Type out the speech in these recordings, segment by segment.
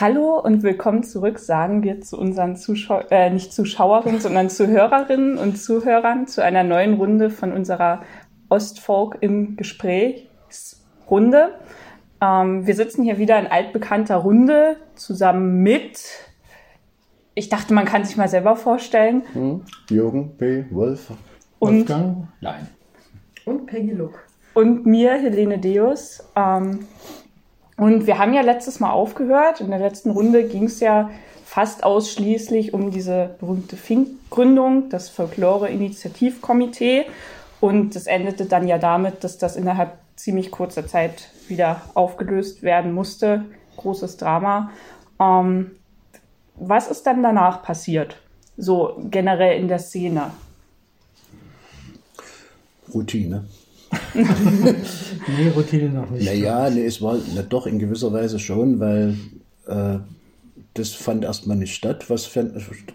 Hallo und willkommen zurück, sagen wir zu unseren Zuschau äh, nicht Zuschauerinnen, sondern Zuhörerinnen und Zuhörern zu einer neuen Runde von unserer Ostfolk im Gesprächsrunde. Ähm, wir sitzen hier wieder in altbekannter Runde zusammen mit, ich dachte, man kann sich mal selber vorstellen. Hm. Jürgen B. Wolf. Und, Wolfgang? Nein. Und Peggy Look. und mir, Helene Deus. Ähm, und wir haben ja letztes Mal aufgehört. In der letzten Runde ging es ja fast ausschließlich um diese berühmte Fink-Gründung, das Folklore-Initiativkomitee. Und das endete dann ja damit, dass das innerhalb ziemlich kurzer Zeit wieder aufgelöst werden musste. Großes Drama. Ähm, was ist dann danach passiert? So generell in der Szene. Routine. Nee, Routine noch nicht. Naja, nee, es war na doch in gewisser Weise schon, weil äh, das fand erstmal nicht statt, was,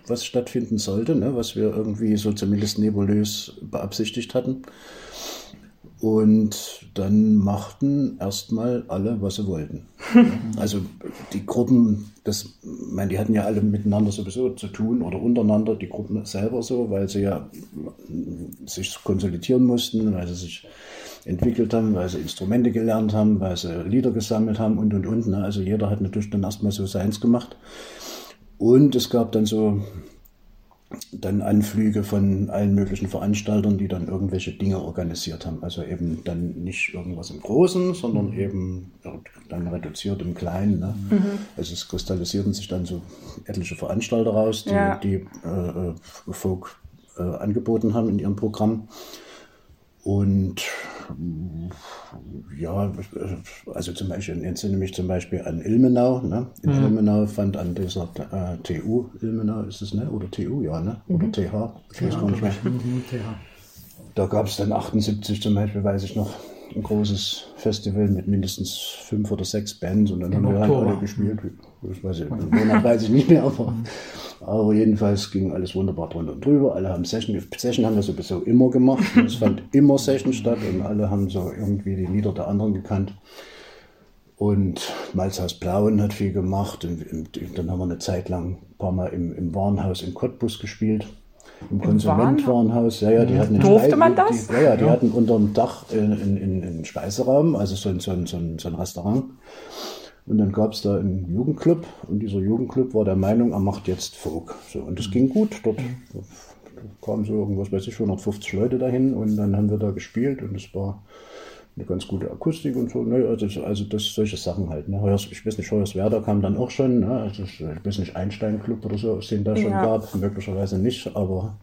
was stattfinden sollte, ne, was wir irgendwie so zumindest nebulös beabsichtigt hatten. Und dann machten erstmal alle, was sie wollten. Also die Gruppen, das, ich meine, die hatten ja alle miteinander sowieso zu tun oder untereinander, die Gruppen selber so, weil sie ja sich konsolidieren mussten, weil sie sich entwickelt haben, weil sie Instrumente gelernt haben, weil sie Lieder gesammelt haben und und und. Ne? Also jeder hat natürlich dann erstmal so seins gemacht. Und es gab dann so dann Anflüge von allen möglichen Veranstaltern, die dann irgendwelche Dinge organisiert haben. Also eben dann nicht irgendwas im Großen, sondern eben dann reduziert im Kleinen. Ne? Also es kristallisierten sich dann so etliche Veranstalter raus, die, Ja. die äh, äh, Folk äh, angeboten haben in ihrem Programm. Und ja, also zum Beispiel, ich entsinne mich zum Beispiel an Ilmenau. Ne? In Ilmenau fand an dieser äh, TU, Ilmenau ist es, ne? Oder TU, ja, ne? Oder TH, ich weiß gar nicht mehr. Mhm, ja. Da gab es dann 78 zum Beispiel, weiß ich noch, ein großes Festival mit mindestens fünf oder sechs Bands und dann haben wir halt alle gespielt. Das weiß ich, im weiß ich nicht mehr, aber, aber jedenfalls ging alles wunderbar drunter und drüber. Alle haben Session, Session haben wir sowieso immer gemacht. und Es fand immer Session statt und alle haben so irgendwie die Lieder der anderen gekannt. Und Malzhaus Blauen hat viel gemacht. Und im- dann haben wir eine Zeit lang ein paar Mal im, im Warenhaus in Cottbus gespielt. Im, Konsumentwarenhaus. Ja, ja, die hatten einen Durfte man das? Die, ja, ja, die hatten unterm Dach in, in, in, einen Speiseraum, also so ein, so ein, so ein, so ein Restaurant. Und dann gab es da einen Jugendclub und dieser Jugendclub war der Meinung, er macht jetzt Folk. So, und das ging gut. Dort kamen so irgendwas, weiß ich, 150 Leute dahin und dann haben wir da gespielt und es war eine ganz gute Akustik und so. Ne? Also, also das, solche Sachen halt. Ne? Ich weiß nicht, Hoyerswerda kam dann auch schon. Ne? Also, ich weiß nicht, Einstein Club oder so, den da schon Ja. gab. Möglicherweise nicht, aber.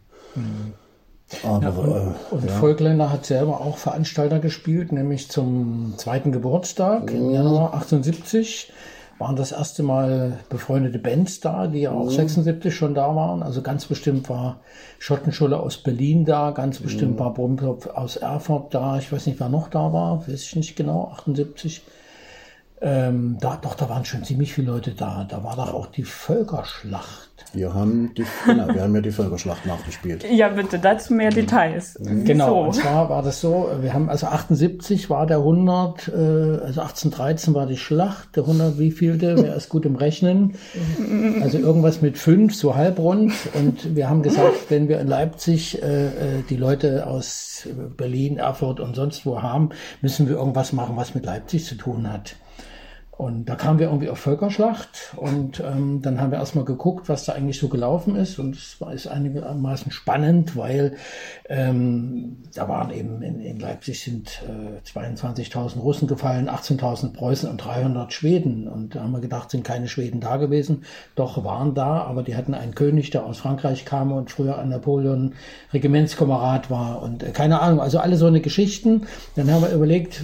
Aber Ja, und äh, und ja. Volkländer hat selber auch Veranstalter gespielt, nämlich zum zweiten Geburtstag im Januar 78 waren das erste Mal befreundete Bands da, die ja auch 76 schon da waren. Also ganz bestimmt war Schottenschule aus Berlin da, ganz bestimmt war Brummkopf aus Erfurt da. Ich weiß nicht, wer noch da war, weiß ich nicht genau, 78. Ähm, da, doch, da waren schon ziemlich viele Leute da. Da war doch auch die Völkerschlacht. Wir haben die, genau, wir haben ja die Völkerschlacht nachgespielt. Ja, bitte, dazu mehr Details. Genau, und So. zwar war das so, wir haben also 78 war der 100, äh, also 1813 war die Schlacht, der 100 wievielte, wer ist gut im Rechnen? Also irgendwas mit fünf, so halbrund und wir haben gesagt, wenn wir in Leipzig äh, äh, die Leute aus Berlin, Erfurt und sonst wo haben, müssen wir irgendwas machen, was mit Leipzig zu tun hat. Und da kamen wir irgendwie auf Völkerschlacht und ähm, dann haben wir erstmal geguckt, was da eigentlich so gelaufen ist. Und es war ist einigermaßen spannend, weil ähm, da waren eben in, in Leipzig sind äh, 22.000 Russen gefallen, 18.000 Preußen und 300 Schweden. Und da haben wir gedacht, sind keine Schweden da gewesen. Doch waren da, aber die hatten einen König, der aus Frankreich kam und früher an Napoleon Regimentskamerad war. Und äh, keine Ahnung, also alle so eine Geschichten. Dann haben wir überlegt,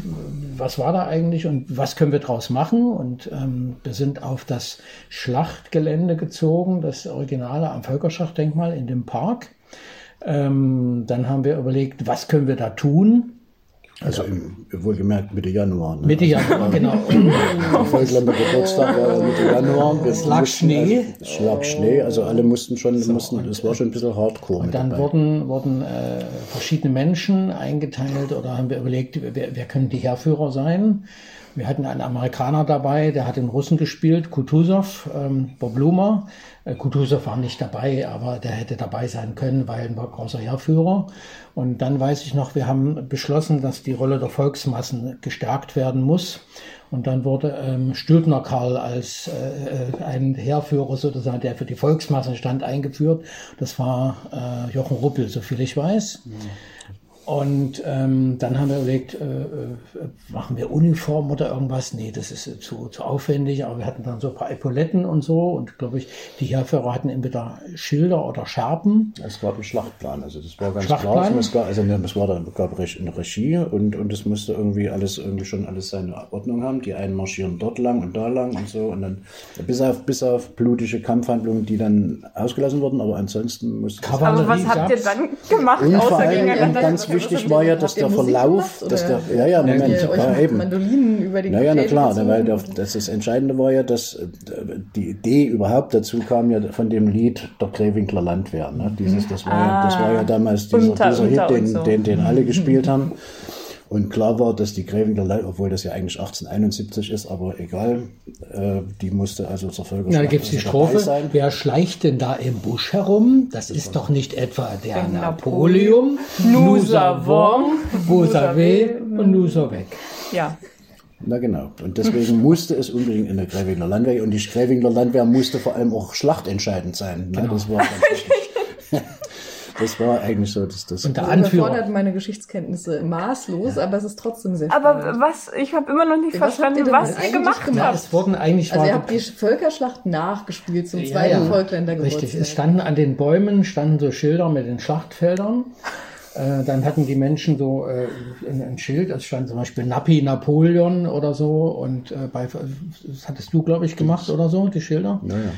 was war da eigentlich und was können wir draus machen? Und ähm, wir sind auf das Schlachtgelände gezogen, das Originale am Völkerschlachtdenkmal in dem Park. Ähm, dann haben wir überlegt, was können wir da tun? Also im, wohlgemerkt Mitte Januar. Ne? Mitte Januar, genau. Der Volkländer Geburtstag war Mitte Januar. Es lag Schnee. Also, es lag Schnee, also alle mussten schon, mussten, das war schon ein bisschen hardcore. mit Dann dabei. wurden, wurden äh, verschiedene Menschen eingeteilt oder haben wir überlegt, wer, wer können die Herführer sein? Wir hatten einen Amerikaner dabei, der hat den Russen gespielt, Kutuzov, ähm, Bob Blumer. Äh, Kutuzov war nicht dabei, aber der hätte dabei sein können, weil ein großer Heerführer. Und dann weiß ich noch, wir haben beschlossen, dass die Rolle der Volksmassen gestärkt werden muss. Und dann wurde ähm, Stülpner Karl als äh, äh, ein Heerführer sozusagen, der für die Volksmassen stand, eingeführt. Das war äh, Jochen Ruppel, soviel ich weiß. Mhm. Und ähm, dann haben wir überlegt, äh, äh, machen wir Uniform oder irgendwas? Nee, das ist zu, zu aufwendig, aber wir hatten dann so ein paar Epauletten und so und glaube ich, die Heerführer hatten entweder Schilder oder Scherben. Es gab einen Schlachtplan, also das war ganz klar. Es war, also es war da, gab eine Regie und, und es musste irgendwie alles irgendwie schon alles seine Ordnung haben. Die einen marschieren dort lang und da lang und so und dann bis auf, bis auf blutige Kampfhandlungen, die dann ausgelassen wurden, aber ansonsten musste Aber was habt ihr dann gemacht, außer gegeneinander? Wichtig war ja, dass der Verlauf, gemacht, dass der, ja, ja, Moment, ja, eben. Mandolinen über die Naja, na klar, so. weil der, das, das Entscheidende war ja, dass äh, die Idee überhaupt dazu kam ja von dem Lied der Grevinkler Landwehr. Ne? Dieses, das war, ah, ja, das war ja damals dieser, unter, dieser Hit, den, so. den, den alle gespielt haben. Und klar war, dass die Grävinger Leute, obwohl das ja eigentlich 1871 ist, aber egal, äh, die musste also zur Völkerschlacht Na, da gibt es die Strophe, sein. wer schleicht denn da im Busch herum? Das ist doch nicht etwa der, Napoleon, Nusa Wong, Busa weh und Nusa weg. Ja. Na genau. Und deswegen musste es unbedingt in der Grävinger Landwehr und die Grävinger Landwehr musste vor allem auch schlachtentscheidend sein. Genau. Das war ganz wichtig. Das war eigentlich so, dass das. Und der also Anführer. überfordert meine Geschichtskenntnisse maßlos, ja. aber es ist trotzdem sehr spannend. Aber was, ich habe immer noch nicht was verstanden, was ihr gemacht habt. Ja, es wurden eigentlich. Also ihr habt die Völkerschlacht nachgespielt zum zweiten ja, Volkländergeburtstag. Richtig, es standen an den Bäumen, standen so Schilder mit den Schlachtfeldern. Äh, dann hatten die Menschen so äh, ein, Schild, es stand zum Beispiel Nappi Napoleon oder so. Und äh, bei, das hattest du, glaube ich, gemacht oder so, die Schilder. Ja, ja.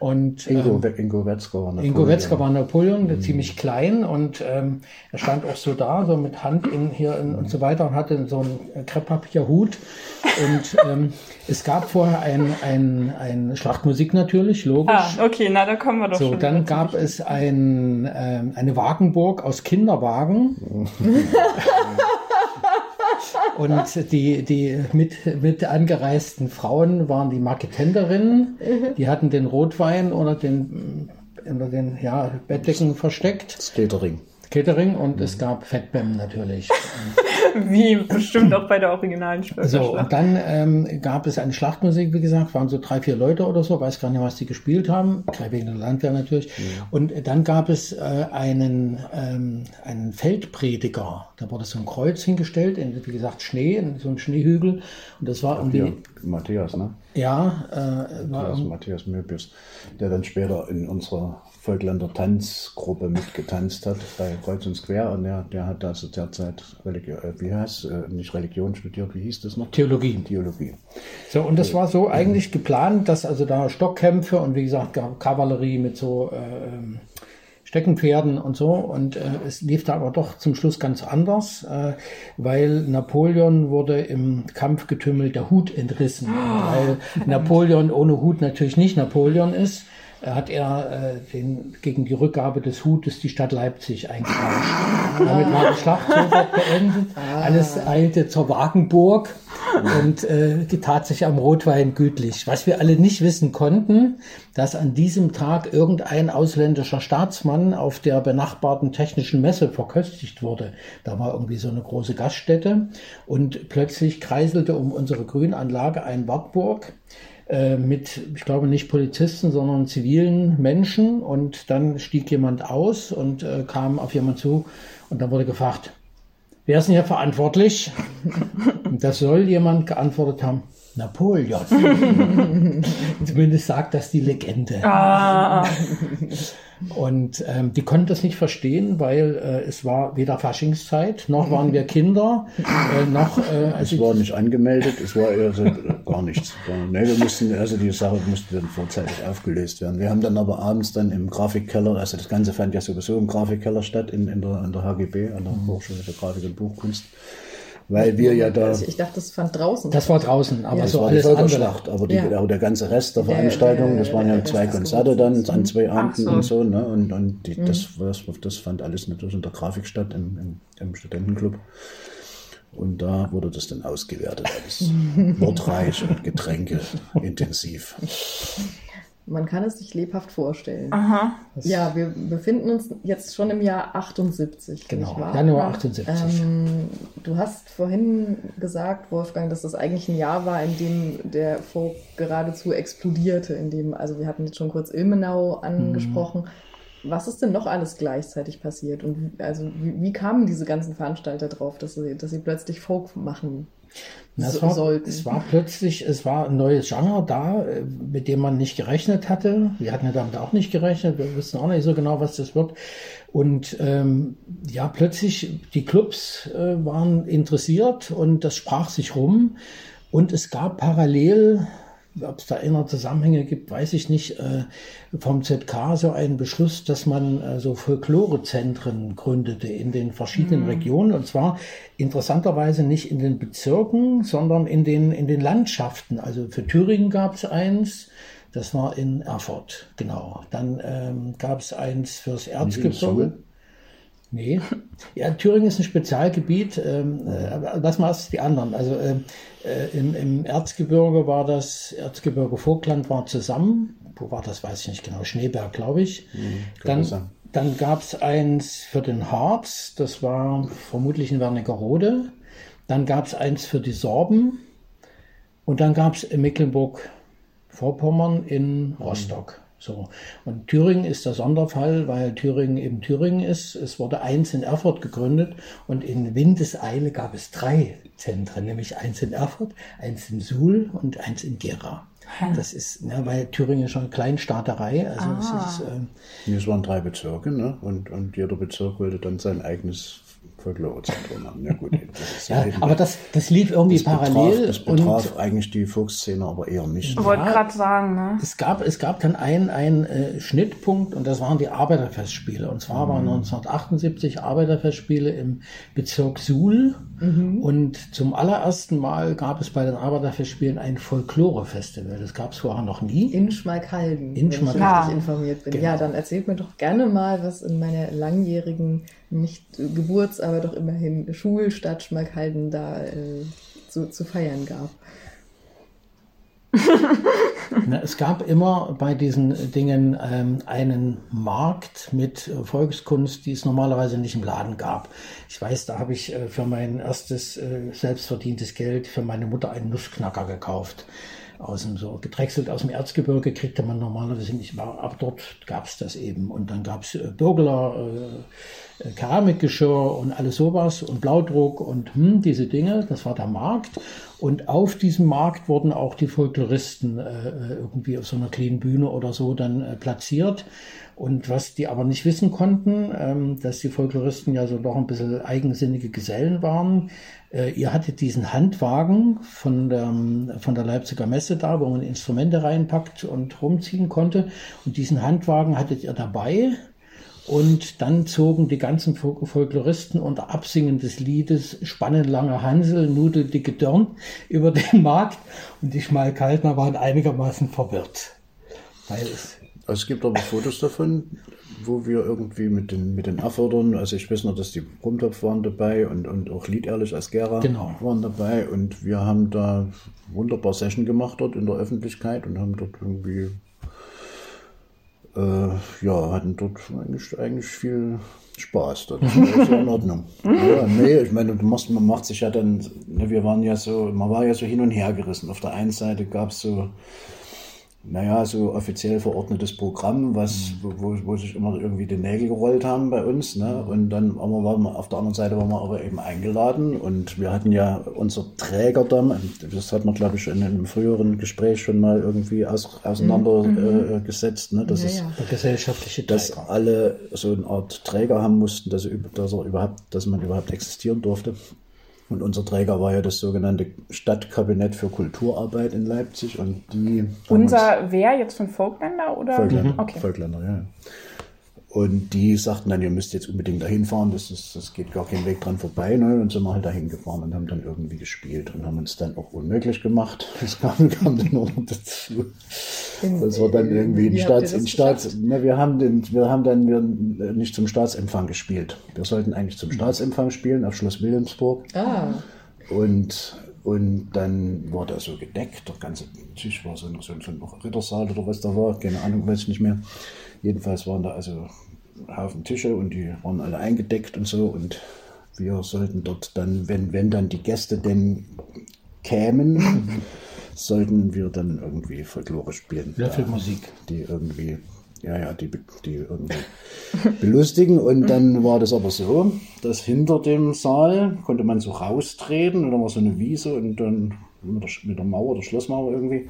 Und, Ingo, ähm, Ingo Wetzger war Napoleon. Ingo Wetzger war Napoleon, mhm. ziemlich klein und ähm, er stand auch so da, so mit Hand in, hier in, und so weiter und hatte so einen Krepppapierhut. Und ähm, es gab vorher ein, ein, ein Schlachtmusik natürlich, logisch. Ah, okay, na da kommen wir doch so, schon. So, dann gab es ein, ähm, eine Wagenburg aus Kinderwagen. Und die, die mit, mit angereisten Frauen waren die Marketenderinnen. Mhm. Die hatten den Rotwein oder den, unter den ja, Bettdecken versteckt. Das Catering. Und mhm. es gab Fettbäm natürlich. wie bestimmt auch bei der originalen Spökerschlacht. So, und dann ähm, gab es eine Schlachtmusik, wie gesagt, waren so drei, vier Leute oder so, weiß gar nicht, was die gespielt haben, wegen der Landwehr natürlich. Ja. Und dann gab es äh, einen, ähm, einen Feldprediger, da wurde so ein Kreuz hingestellt, in, wie gesagt, Schnee, so ein Schneehügel. Und das war irgendwie. Matthias, ne? Ja, äh, Matthias, Matthias Möbius, der dann später in unserer Volkländer Tanzgruppe mitgetanzt hat bei Kreuz und Quer und der, der hat also derzeit Religion, äh, wie heißt äh, nicht Religion studiert, wie hieß das noch? Theologie. Theologie. So, und das war so eigentlich geplant, dass also da Stockkämpfe und wie gesagt Kavallerie mit so äh, Steckenpferden und so. Und äh, es lief da aber doch zum Schluss ganz anders, äh, weil Napoleon wurde im Kampfgetümmel der Hut entrissen. Oh, weil Napoleon ohne Hut natürlich nicht Napoleon ist hat er äh, den, gegen die Rückgabe des Hutes die Stadt Leipzig eingetauscht. Damit war die Schlacht sofort beendet. Ah. Alles eilte zur Wagenburg und äh, tat sich am Rotwein gütlich. Was wir alle nicht wissen konnten, dass an diesem Tag irgendein ausländischer Staatsmann auf der benachbarten technischen Messe verköstigt wurde. Da war irgendwie so eine große Gaststätte und plötzlich kreiselte um unsere Grünanlage ein Wartburg äh, mit, ich glaube nicht Polizisten, sondern zivilen Menschen. Und dann stieg jemand aus und äh, kam auf jemand zu und dann wurde gefragt, wer ist denn hier verantwortlich? Das soll jemand geantwortet haben, Napoleon. Zumindest sagt das die Legende. Ah. Und ähm, die konnten das nicht verstehen, weil äh, es war weder Faschingszeit, noch waren wir Kinder, äh, noch... Äh, also es war nicht angemeldet, es war also gar nichts. Nee, wir mussten, also die Sache musste dann vorzeitig aufgelöst werden. Wir haben dann aber abends dann im Grafikkeller, also das Ganze fand ja sowieso im Grafikkeller statt, in, in, der, in der HGB, an der Hochschule für Grafik und Buchkunst weil wir ja da. Also ich dachte, das fand draußen. Das war draußen, aber ja. so alles die Volksschlacht, aber, die, ja. der ganze Rest der Veranstaltung, das waren ja zwei Konzerte dann an zwei Abenden so. und so, ne? Und, und die, mhm. das, das, das fand alles natürlich in der Grafik statt, im, im, im Studentenclub. Und da wurde das dann ausgewertet, alles wortreich und Getränke intensiv. Man kann es sich lebhaft vorstellen. Aha. Ja, wir befinden uns jetzt schon im Jahr 78. Genau, nicht wahr? Januar 78. Ähm, du hast vorhin gesagt, Wolfgang, dass das eigentlich ein Jahr war, in dem der Folk geradezu explodierte. In dem, also wir hatten jetzt schon kurz Ilmenau angesprochen. Was ist denn noch alles gleichzeitig passiert? Und wie- also wie, wie kamen diese ganzen Veranstalter drauf, dass sie, dass sie plötzlich Folk machen Na, es, so, war, sollten? es war plötzlich, es war ein neues Genre da, äh, mit dem man nicht gerechnet hatte. Wir hatten ja damit auch nicht gerechnet. Wir wussten auch nicht so genau, was das wird. Und ähm, ja, plötzlich die Clubs äh, waren interessiert und das sprach sich rum. Und es gab parallel, ob es da innere Zusammenhänge gibt, weiß ich nicht, äh, vom ZK so einen Beschluss, dass man äh, so Folklorezentren gründete in den verschiedenen Regionen. Und zwar interessanterweise nicht in den Bezirken, sondern in den, in den Landschaften. Also für Thüringen gab es eins, das war in Erfurt, genau. Dann ähm, gab es eins fürs? Erzgebirge. Nee. Ja, Thüringen ist ein Spezialgebiet. Ähm, äh, lass mal erst die anderen. Also ähm, äh, im, im Erzgebirge war das, Erzgebirge Vogtland war zusammen. Wo war das, weiß ich nicht genau. Schneeberg, glaube ich. sein. Dann, dann gab es eins für den Harz. Das war vermutlich in Wernigerode. Dann gab es eins für die Sorben. Und dann gab es in Mecklenburg-Vorpommern in Rostock. So. Und Thüringen ist der Sonderfall, weil Thüringen eben Thüringen ist. Es wurde eins in Erfurt gegründet und in Windeseile gab es drei Zentren, nämlich eins in Erfurt, eins in Suhl und eins in Gera. Das ist, ne, weil Thüringen ist schon eine Kleinstaaterei. Also es ist, ähm, Es waren drei Bezirke, ne? Und, und jeder Bezirk wollte dann sein eigenes Folklorezentrum haben. Ja gut, das ja, aber das, das lief irgendwie das betraf, parallel. das betraf eigentlich die Volksszene aber eher nicht. Ich wollte Ja. gerade sagen, ne? Es gab, es gab dann einen, einen äh, Schnittpunkt und das waren die Arbeiterfestspiele. Und zwar waren 1978 Arbeiterfestspiele im Bezirk Suhl. Und zum allerersten Mal gab es bei den Arbeiterfestspielen ein Folklore-Festival. Das gab es vorher noch nie. In Schmalkalden, In wenn Schmalkalden. ich richtig informiert bin. Genau. Ja, dann erzählt mir doch gerne mal, was in meiner langjährigen, nicht Geburts-, aber doch immerhin Schulstadt Schmalkalden da äh, zu, zu feiern gab. Na, es gab immer bei diesen Dingen ähm, einen Markt mit äh, Volkskunst, die es normalerweise nicht im Laden gab. Ich weiß, da habe ich äh, für mein erstes äh, selbstverdientes Geld für meine Mutter einen Nussknacker gekauft. Aus dem so gedrechselt aus dem Erzgebirge kriegte man normalerweise nicht, war, aber dort gab es das eben. Und dann gab es äh, Bürgler, äh, äh, Keramikgeschirr und alles sowas und Blaudruck und hm, diese Dinge. Das war der Markt. Und auf diesem Markt wurden auch die Folkloristen äh, äh, irgendwie auf so einer kleinen Bühne oder so dann äh, platziert. Und was die aber nicht wissen konnten, ähm, dass die Folkloristen ja so doch ein bisschen eigensinnige Gesellen waren. Äh, ihr hattet diesen Handwagen von der, von der Leipziger Messe da, wo man Instrumente reinpackt und rumziehen konnte. Und diesen Handwagen hattet ihr dabei. Und dann zogen die ganzen Fol- Folkloristen unter Absingen des Liedes Spannenlange Hansel, Nudeldicke Dörn über den Markt. Und die Schmalkaltner waren einigermaßen verwirrt. Weil es es gibt aber Fotos davon, wo wir irgendwie mit den, mit den Erfordern, also ich weiß noch, dass die Brummtopf waren dabei und, und auch Liederlich als Gera Genau. waren dabei und wir haben da wunderbar Session gemacht dort in der Öffentlichkeit und haben dort irgendwie, äh, ja, hatten dort eigentlich, eigentlich viel Spaß. Das war so in Ordnung. ja, nee, ich meine, du machst, man macht sich ja dann, ne, wir waren ja so, man war ja so hin und her gerissen. Auf der einen Seite gab es so, naja, so offiziell verordnetes Programm, was, wo, wo, wo sich immer irgendwie die Nägel gerollt haben bei uns. Ne? Und dann aber waren wir, auf der anderen Seite waren wir aber eben eingeladen und wir hatten ja unser Träger dann, das hat man glaube ich in einem früheren Gespräch schon mal irgendwie aus, auseinandergesetzt, äh, gesetzt, ne? dass Ja, gesellschaftliche dass Träger. alle so eine Art Träger haben mussten, dass, dass, er überhaupt, dass man überhaupt existieren durfte. Und unser Träger war ja das sogenannte Stadtkabinett für Kulturarbeit in Leipzig und die Unser wer jetzt von Folkländer oder? Volkländer, Okay. Volkländer, ja. Und die sagten dann, ihr müsst jetzt unbedingt dahin fahren, das, ist, das geht gar kein Weg dran vorbei. Ne? Und sind wir halt dahin gefahren und haben dann irgendwie gespielt und haben uns dann auch unmöglich gemacht. Das kam, kam dann noch dazu. Das war dann irgendwie ein Staats, in Staats, ne, wir haben den, wir haben dann wir nicht zum Staatsempfang gespielt. Wir sollten eigentlich zum Staatsempfang spielen auf Schloss Wilhelmsburg. Ah, Und, und dann war der so gedeckt, der ganze Tisch war so ein, so ein, so ein Rittersaal oder was da war, keine Ahnung, weiß ich nicht mehr. Jedenfalls waren da also Haufen Tische und die waren alle eingedeckt und so und wir sollten dort dann, wenn, wenn dann die Gäste denn kämen, sollten wir dann irgendwie Folklore spielen. Löffelmusik. Die irgendwie, ja, ja, die, die irgendwie belustigen. Und dann war das aber so, dass hinter dem Saal konnte man so raustreten und dann war so eine Wiese und dann mit der, mit der Mauer, der Schlossmauer irgendwie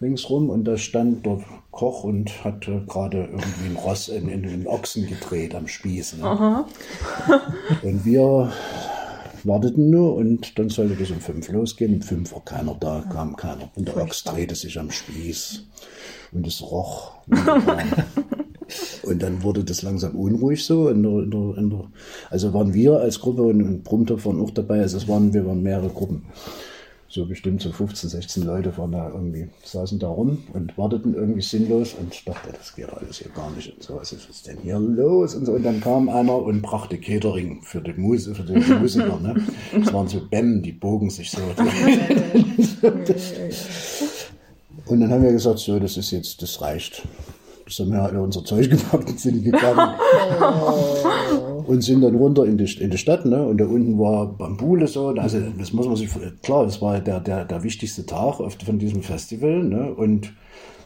ringsrum und da stand der Koch und hatte gerade irgendwie ein Ross in, in den Ochsen gedreht am Spieß. Ne? Und wir warteten nur und dann sollte das um fünf losgehen. Um fünf war keiner da, kam keiner. Und der Ochs drehte sich am Spieß und es roch. Und dann wurde das langsam unruhig so. In der, in der, in der, also waren wir als Gruppe und, und Brummtopf waren auch dabei. Also es waren, wir waren mehrere Gruppen. So bestimmt so 15, 16 Leute waren da irgendwie, saßen da rum und warteten irgendwie sinnlos und ich dachte, das geht alles hier gar nicht und so, was ist denn hier los und so. Und dann kam einer und brachte Catering für die, Mus für die Musiker. Ne? Das waren so Bämmen, die bogen sich so. und dann haben wir gesagt, so, das ist jetzt, das reicht. Das haben wir alle unser Zeug gepackt und sind gegangen. und sind dann runter in die, in die Stadt, ne? Und da unten war Bambule so. Also das muss man sich klar, das war der, der, der wichtigste Tag von diesem Festival, ne? Und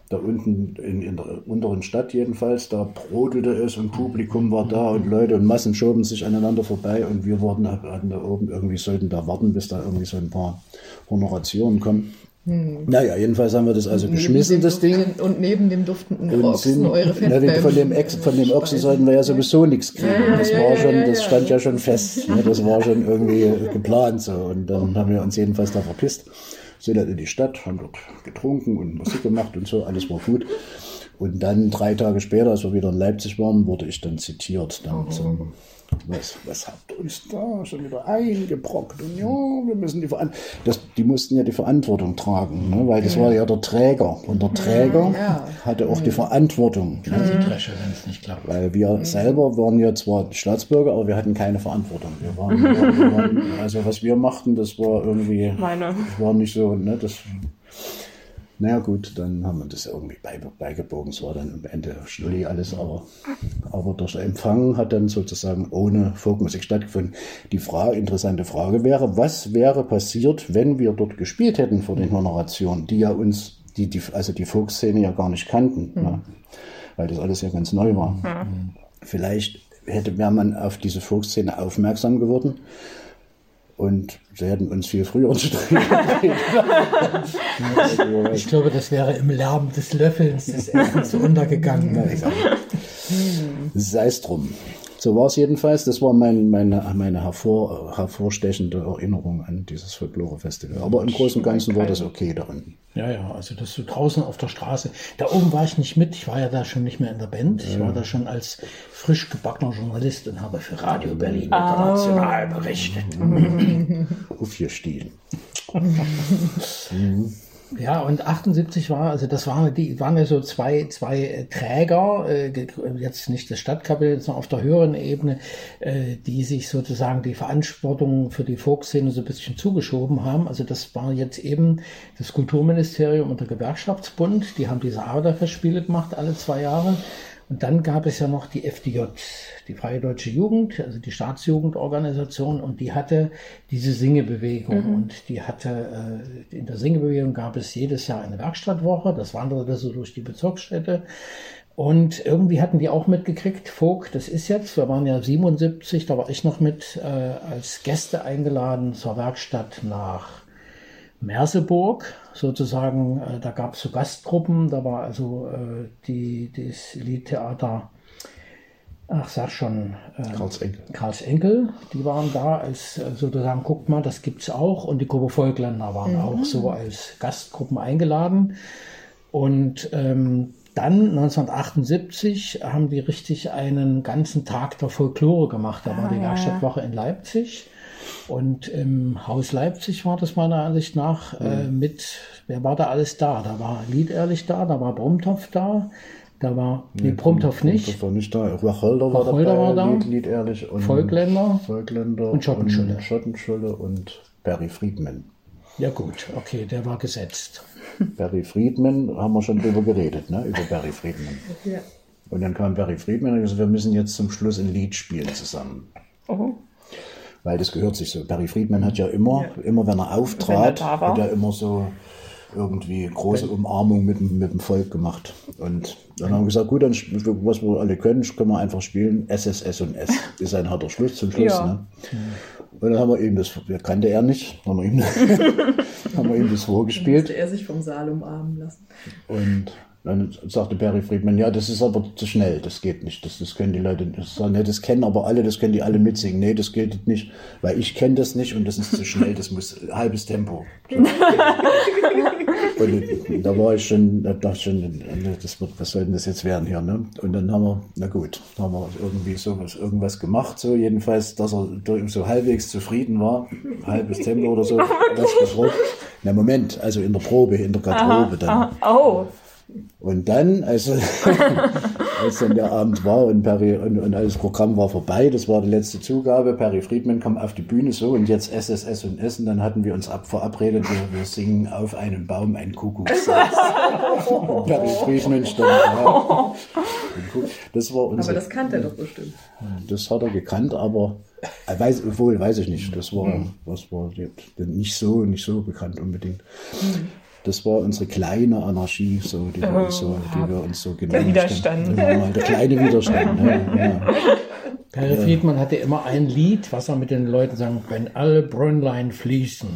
da unten in, in der unteren Stadt jedenfalls, da brodelte es und Publikum war da und Leute und Massen schoben sich aneinander vorbei und wir wurden hatten da oben irgendwie sollten da warten, bis da irgendwie so ein paar Honorationen kommen. Hm. Naja, jedenfalls haben wir das also geschmissen, das Ding. Und neben dem duftenden Ochsen eure na, von, dem Ex, von dem Ochsen sollten wir ja sowieso nichts kriegen. Das war schon, das stand ja schon fest. Ne? Das war schon irgendwie geplant so. Und dann haben wir uns jedenfalls da verpisst, sind dann in die Stadt, haben dort getrunken und Musik gemacht und so, alles war gut. Und dann drei Tage später, als wir wieder in Leipzig waren, wurde ich dann zitiert dann oh. zum was, was habt ihr uns da schon wieder eingebrockt? Und ja, wir müssen die Verantwortung. Die mussten ja die Verantwortung tragen, ne? weil das ja. war ja der Träger. Und der Träger ja. hatte auch die Verantwortung. Ja, die Dresche, wenn es nicht klappt. Weil wir selber waren ja zwar Staatsbürger, aber wir hatten keine Verantwortung. Wir waren, wir waren also was wir machten, das war irgendwie. Meine. war nicht so, ne? Das naja gut, dann haben wir das irgendwie beigebogen. Es war dann am Ende Schnulli alles, aber, aber der Empfang hat dann sozusagen ohne Folkmusik stattgefunden. Die Frage, interessante Frage wäre, was wäre passiert, wenn wir dort gespielt hätten vor den Honorationen, die ja uns, die, die, also die Folkszene ja gar nicht kannten, mhm. ne? weil das alles ja ganz neu war. Mhm. Vielleicht hätte, wäre man auf diese Folkszene aufmerksam geworden und sie hätten uns viel früher zu Ich glaube, das wäre im Lärm des Löffelns des Essens untergegangen. Sei es drum. So war es jedenfalls. Das war mein, meine, meine hervor, hervorstechende Erinnerung an dieses Folklore-Festival. Aber im Großen und Ganzen war das okay da unten. Ja, ja, also das so draußen auf der Straße. Da oben war ich nicht mit. Ich war ja da schon nicht mehr in der Band. Ich war da schon als frisch gebackener Journalist und habe für Radio Berlin international oh. berichtet. Auf vier Stielen. mhm. Ja, und 78 war, also das waren die waren ja so zwei, zwei Träger, äh, jetzt nicht das Stadtkapitel, sondern auf der höheren Ebene, äh, die sich sozusagen die Verantwortung für die Folkszene so ein bisschen zugeschoben haben. Also das war jetzt eben das Kulturministerium und der Gewerkschaftsbund, die haben diese Arbeiterfestspiele gemacht alle zwei Jahre. Und dann gab es ja noch die FDJ, die Freie Deutsche Jugend, also die Staatsjugendorganisation, und die hatte diese Singebewegung. Mhm. Und die hatte, äh, in der Singebewegung gab es jedes Jahr eine Werkstattwoche, das wanderte so durch die Bezirksstädte. Und irgendwie hatten die auch mitgekriegt, Vogt, das ist jetzt, wir waren ja 77, da war ich noch mit äh, als Gäste eingeladen zur Werkstatt nach Merseburg, sozusagen, äh, da gab es so Gastgruppen, da war also äh, die, das Liedtheater, ach sag schon, äh, Karls Enkel. Karls Enkel, die waren da als äh, sozusagen, guckt mal, das gibt's auch und die Gruppe Volkländer waren mhm. auch so als Gastgruppen eingeladen und ähm, dann 1978 haben die richtig einen ganzen Tag der Folklore gemacht. Da ah, war die Werkstattwoche in Leipzig. Und im Haus Leipzig war das meiner Ansicht nach äh, mhm. mit, wer war da alles da? Da war Lied ehrlich da, da war Bromtopf da, da war, nee, Bromtopf nicht. Bromtopf war nicht da, Wacholder war dabei, war da, Lied, Lied ehrlich und Volkländer, Volkländer und Schottenschulle. Und Schottenschulle und Barry Friedman. Ja gut, okay, der war gesetzt. Barry Friedman, haben wir schon drüber geredet, ne? über Barry Friedman. Ja. Und dann kam Barry Friedman und gesagt, wir müssen jetzt zum Schluss ein Lied spielen zusammen. Oh. Weil das gehört sich so. Barry Friedman hat ja immer, immer wenn er auftrat, Wenn er hat er immer so irgendwie große Umarmung mit, dem- mit dem Volk gemacht. Und dann haben wir gesagt, gut, dann was wir alle können, können wir einfach spielen. SSS und S ist ein harter Schluss zum Schluss. Ja. Ne? Und dann haben wir ihm das, das kannte er nicht, haben wir ihm, haben wir ihm das vorgespielt. Musste er sich vom Saal umarmen lassen. Und dann sagte Barry Friedman, ja, das ist aber zu schnell, das geht nicht. Das, das können die Leute, das, sagen, nee, das kennen aber alle, das können die alle mitsingen. Nee, das gilt nicht, weil ich kenne das nicht und das ist zu schnell, das muss halbes Tempo. So. Und da war ich schon, da dachte ich schon, das wird, was soll denn das jetzt werden hier, ne? Und dann haben wir, na gut, haben wir irgendwie sowas, irgendwas gemacht, so jedenfalls, dass er so halbwegs zufrieden war, halbes Tempo oder so, das geprobt. Na Moment, also in der Probe, in der Garderobe dann. Ah, oh. Und dann, also, als dann der Abend war und, Perry, und, und das Programm war vorbei, das war die letzte Zugabe, Perry Friedman kam auf die Bühne so und jetzt SSS und S und dann hatten wir uns ab, verabredet, wir, wir singen auf einem Baum ein Kuckuckssatz. Perry Friedman stand da. Das war Aber unser, das kannte er doch bestimmt. das hat er gekannt, aber äh, weiß, obwohl, weiß ich nicht. Das war, das war jetzt nicht so, nicht so bekannt unbedingt. Das war unsere kleine Anarchie, so, die, wir uns so, die wir uns so genannt Widerstand. haben. Ja, mal Der kleine Widerstand. Ja, ja. Perry Friedman hatte immer ein Lied, was er mit den Leuten sang, wenn alle Brünnlein fließen.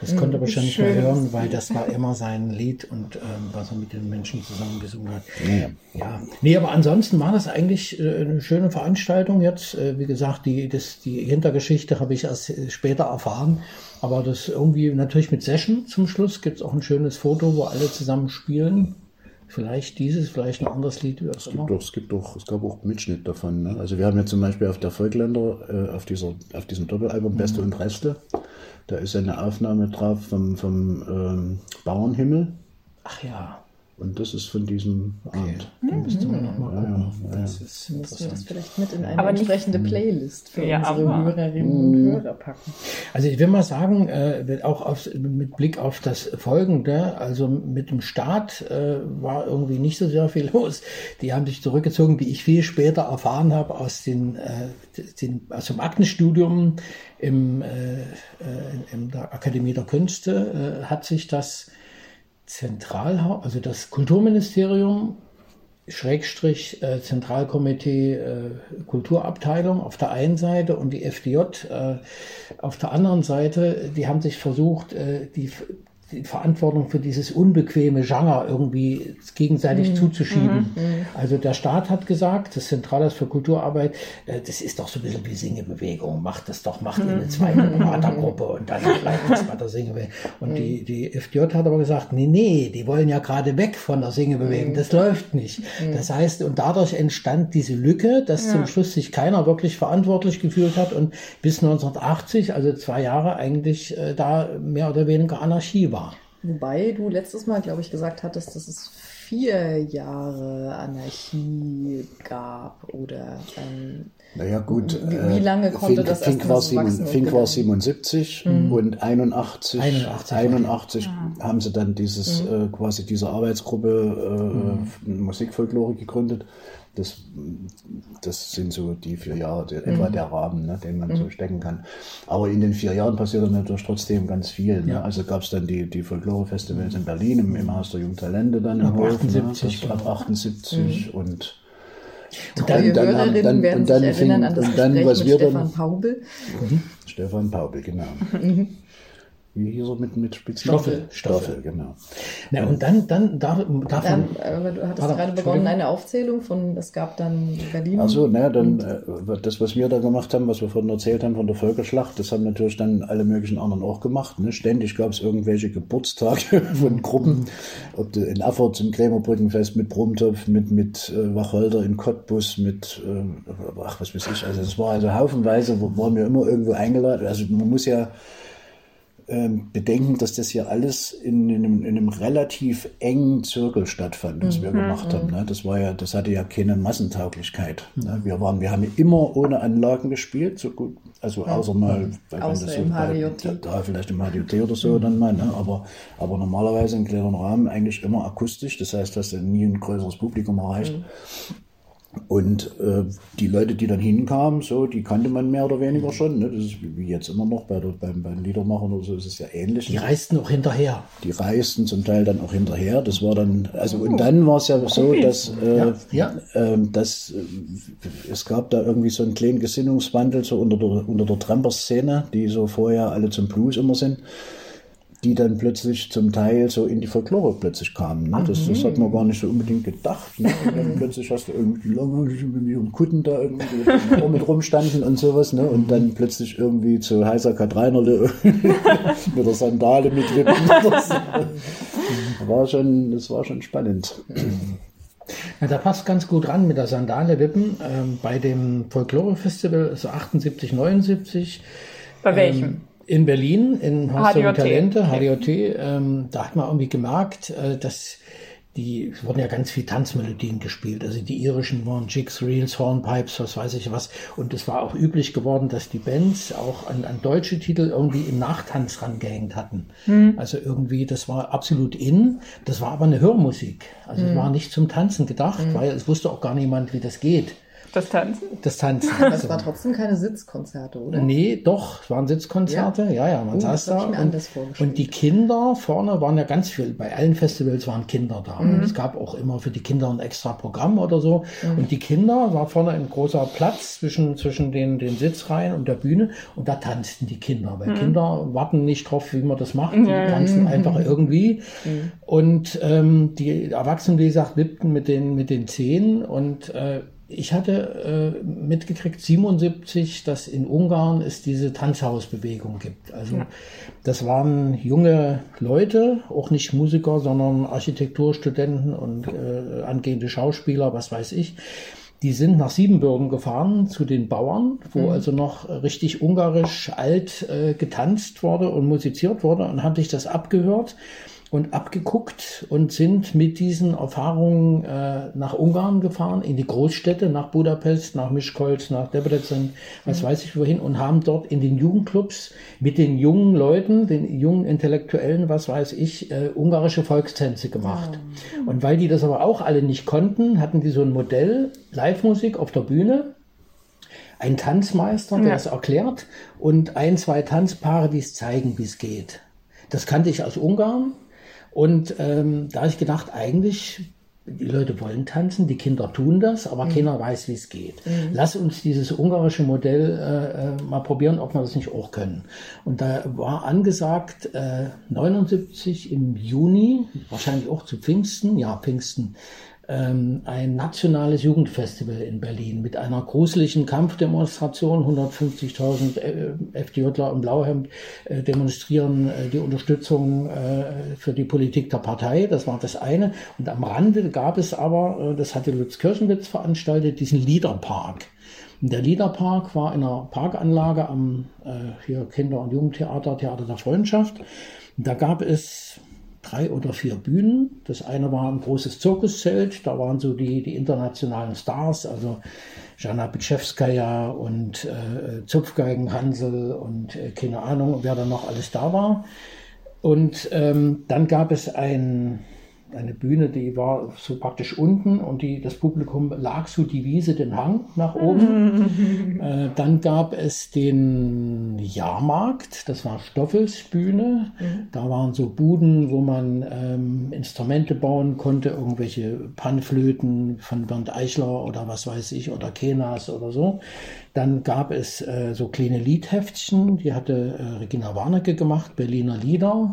Das konnte er aber schon nicht mehr hören, weil das war immer sein Lied und ähm, was er mit den Menschen zusammen gesungen hat. Ja. Ja, nee, aber ansonsten war das eigentlich äh, eine schöne Veranstaltung jetzt. Äh, Wie gesagt, die, das, die Hintergeschichte habe ich erst äh, später erfahren. Aber das irgendwie natürlich mit Session zum Schluss gibt es auch ein schönes Foto, wo alle zusammen spielen. Vielleicht dieses, vielleicht ein anderes Lied, wie auch Es immer. gibt doch, es gibt doch, es gab auch Mitschnitt davon. Ne? Also wir haben ja zum Beispiel auf der Volkländer, äh, auf, dieser, auf diesem Doppelalbum Beste und Reste, da ist eine Aufnahme drauf vom, vom ähm, Bauernhimmel. Ach ja, Und das ist von diesem Abend. da müsste man noch mal gucken. Das ist Müssen wir das vielleicht mit in eine Aber nicht- entsprechende Playlist für Ja, unsere aber- Hörerinnen und Hörer packen. Also ich will mal sagen, äh, auch auf, mit Blick auf das Folgende, also mit dem Start äh, war irgendwie nicht so sehr viel los. Die haben sich zurückgezogen, wie ich viel später erfahren habe aus, den, äh, den, aus dem Aktenstudium im, äh, äh, in der Akademie der Künste, äh, hat sich das Zentralhaus, also das Kulturministerium Schrägstrich äh, Zentralkomitee äh, Kulturabteilung auf der einen Seite und die FDJ äh, auf der anderen Seite, die haben sich versucht, äh, die, die Verantwortung für dieses unbequeme Genre irgendwie gegenseitig zuzuschieben. Also der Staat hat gesagt, das Zentralhaus für Kulturarbeit, äh, das ist doch so ein bisschen wie Singebewegung, macht das doch, macht ihr eine zweite Theatergruppe und dann bleibt es bei der Singebewegung. Und die, die FDJ hat aber gesagt, nee, nee, die wollen ja gerade weg von der Singebewegung, das läuft nicht. Das heißt, und dadurch entstand diese Lücke, dass zum Schluss sich keiner wirklich verantwortlich gefühlt hat und bis 1980, also zwei Jahre eigentlich äh, da mehr oder weniger Anarchie war. Wobei du letztes Mal, glaube ich, gesagt hattest, dass es vier Jahre Anarchie gab oder ähm, Naja, gut. Wie- äh, wie lange konnte Fink, das Fink erst war, mal so wachsen Fink war gelangen? 77 und 81, 81 war 81 haben sie dann dieses, äh, quasi diese Arbeitsgruppe äh, Musikfolklore gegründet. Das, das sind so die vier Jahre, der, etwa der Rahmen, ne, den man so stecken kann. Aber in den vier Jahren passiert dann natürlich trotzdem ganz viel. Ne? Also gab es dann die, die Folklore-Festivals in Berlin, im, im Haus der Jungtalente dann im Ab Hof, 78, ne? ab 78 und Und dann, dann Hörerinnen dann- werden und dann sich erinnern fing- an das und dann, Gespräch was mit wir dann- Stefan Paubel. Stefan Paubel, genau. Wie hieß er mit, mit Spitzen? Stoffel. Stoffel, genau. na, und dann, dann darf, davon, Dann, aber du hattest gerade begonnen, eine Aufzählung von, es gab dann Berlin. Also, naja, dann, äh, das, was wir da gemacht haben, was wir vorhin erzählt haben von der Völkerschlacht, das haben natürlich dann alle möglichen anderen auch gemacht. Ne? Ständig gab es irgendwelche Geburtstage von Gruppen, ob du in Erfurt zum Krämerbrückenfest mit Brumtopf, mit, mit äh, Wacholder in Cottbus, mit, äh, ach, was weiß ich, also es war also haufenweise, wo- waren wir immer irgendwo eingeladen. Also man muss ja, ähm, bedenken, dass das hier alles in, in, einem, in einem relativ engen Zirkel stattfand, was wir gemacht haben. Ne? Das war ja, das hatte ja keine Massentauglichkeit. Ne? Wir waren, wir haben immer ohne Anlagen gespielt, so gut, also außer mal, weil man Außer das so bei- da, da vielleicht im HDJT oder so dann mal, ne? aber, aber normalerweise im kleineren Rahmen eigentlich immer akustisch. Das heißt, dass du nie ein größeres Publikum erreicht. Und äh, die Leute, die dann hinkamen, so, die kannte man mehr oder weniger schon. Ne? Das ist wie jetzt immer noch bei der, beim, beim Liedermachern oder so, ist es ja ähnlich. Die reisten auch hinterher. Die reisten zum Teil dann auch hinterher. Das war dann, also und dann war es ja so, dass, äh, Ja, ja. ähm, dass äh, es gab da irgendwie so einen kleinen Gesinnungswandel so unter der, unter der Tramper-Szene, die so vorher alle zum Blues immer sind, die dann plötzlich zum Teil so in die Folklore plötzlich kamen. Ne? Das, das hat man gar nicht so unbedingt gedacht. Ne? Und dann plötzlich hast du irgendwie lange mit ihren Kutten da irgendwie mit rumstanden und sowas. Ne? Und dann plötzlich irgendwie zu heißer Katreinerle mit der Sandale mit Lippen. so. War schon, das war schon spannend. Ja, da passt ganz gut ran mit der Sandale Wippen. Ähm, bei dem Folklore-Festival, also 78, 79. Bei welchem? Ähm, in Berlin, in Haus der. Talente, HDJT, ähm, da hat man irgendwie gemerkt, äh, dass die, es wurden ja ganz viel Tanzmelodien gespielt. Also die irischen waren Jigs, Reels, Hornpipes, was weiß ich was. Und es war auch üblich geworden, dass die Bands auch an, an deutsche Titel irgendwie im Nachtanz rangehängt hatten. Also irgendwie, das war absolut in. Das war aber eine Hörmusik. Also es war nicht zum Tanzen gedacht, weil es wusste auch gar niemand, wie das geht. Das Tanzen? Das Tanzen. Das war trotzdem keine Sitzkonzerte, oder? Nee, doch, es waren Sitzkonzerte, ja, ja, man Oh, saß da. ich mir und, anders vorgestellt. und die Kinder vorne waren ja ganz viel, bei allen Festivals waren Kinder da. Mhm. Und es gab auch immer für die Kinder ein extra Programm oder so. Und die Kinder, war vorne ein großer Platz zwischen, zwischen den, den Sitzreihen und der Bühne und da tanzten die Kinder. Mhm. Weil Kinder warten nicht drauf, wie man das macht, die tanzen einfach irgendwie. Mhm. Und ähm, die Erwachsenen, wie gesagt, wippten mit den, mit den Zehen und äh, ich hatte äh, mitgekriegt, 77, dass in Ungarn es diese Tanzhausbewegung gibt. Also das waren junge Leute, auch nicht Musiker, sondern Architekturstudenten und äh, angehende Schauspieler, was weiß ich. Die sind nach Siebenbürgen gefahren zu den Bauern, wo also noch richtig ungarisch alt äh, getanzt wurde und musiziert wurde und haben sich das abgehört und abgeguckt und sind mit diesen Erfahrungen äh, nach Ungarn gefahren, in die Großstädte, nach Budapest, nach Miskolc, nach Debrecen, was weiß ich wohin, und haben dort in den Jugendclubs mit den jungen Leuten, den jungen Intellektuellen, was weiß ich, äh, ungarische Volkstänze gemacht. Und weil die das aber auch alle nicht konnten, hatten die so ein Modell, Live-Musik auf der Bühne, ein Tanzmeister, der Ja. es erklärt, und ein, zwei Tanzpaare, die es zeigen, wie es geht. Das kannte ich aus Ungarn. Und ähm, da habe ich gedacht, eigentlich, die Leute wollen tanzen, die Kinder tun das, aber keiner weiß, wie es geht. Lass uns dieses ungarische Modell äh, äh, mal probieren, ob wir das nicht auch können. Und da war angesagt, äh, 79 im Juni, wahrscheinlich auch zu Pfingsten, ja, Pfingsten, ähm, ein nationales Jugendfestival in Berlin mit einer gruseligen Kampfdemonstration. 150.000 äh, FDJler im Blauhemd äh, demonstrieren äh, die Unterstützung äh, für die Politik der Partei. Das war das eine. Und am Rande gab es aber, äh, das hatte Lutz Kirchenwitz veranstaltet, diesen Liederpark. Der Liederpark war in einer Parkanlage am äh, hier Kinder- und Jugendtheater, Theater der Freundschaft. Und da gab es drei oder vier Bühnen. Das eine war ein großes Zirkuszelt, da waren so die, die internationalen Stars, also Jana Bitschewskaja und äh, Zupfgeigen Hansel und äh, keine Ahnung, wer da noch alles da war. Und ähm, dann gab es ein, eine Bühne, die war so praktisch unten und die, das Publikum lag so die Wiese, den Hang nach oben. äh, dann gab es den Jahrmarkt, das war Stoffels Bühne. Da waren so Buden, wo man ähm, Instrumente bauen konnte, irgendwelche Panflöten von Bernd Eichler oder was weiß ich, oder Kenas oder so. Dann gab es äh, so kleine Liedheftchen, die hatte äh, Regina Warnecke gemacht, Berliner Lieder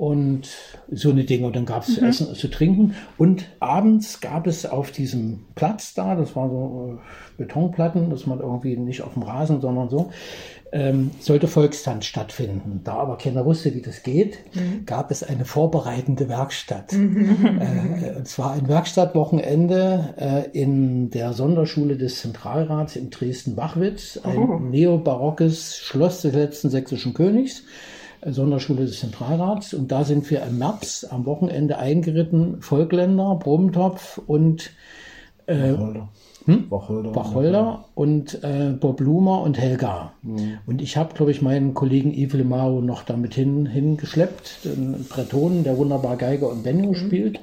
und so eine Dinge. Und dann gab es zu essen und zu trinken. Und abends gab es auf diesem Platz da, das war so äh, Betonplatten, dass man irgendwie nicht auf dem Rasen, sondern so, ähm, sollte Volkstanz stattfinden. Da aber keiner wusste, wie das geht, gab es eine vorbereitende Werkstatt. äh, und zwar ein Werkstattwochenende äh, in der Sonderschule des Zentralrats in Dresden-Wachwitz, ein neobarockes Schloss des letzten sächsischen Königs Sonderschule des Zentralrats. Und da sind wir im März am Wochenende eingeritten, Volkländer, Brummtopf und äh, Wacholder. Hm? Wacholder. Wacholder und äh, Bob Lumer und Helga. Und ich habe, glaube ich, meinen Kollegen Yves Lemau noch damit hin, hingeschleppt, den Bretonen, der wunderbar Geige und Benjo spielt.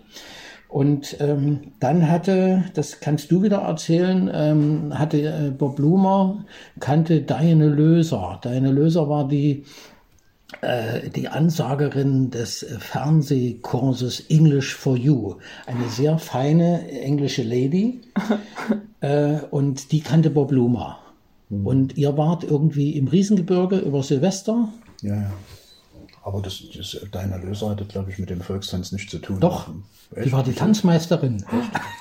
Und ähm, dann hatte, das kannst du wieder erzählen, ähm, hatte äh, Bob Lumer, kannte Diane Löser. Diane Löser war die die Ansagerin des äh, Fernsehkurses English for You. Eine sehr feine englische Lady. äh, und die kannte Bob Luma. Und ihr wart irgendwie im Riesengebirge über Silvester. Ja, ja. Aber das, das, deine Löser hatte, glaube ich, mit dem Volkstanz nichts zu tun. Doch, Echt? die war die Tanzmeisterin.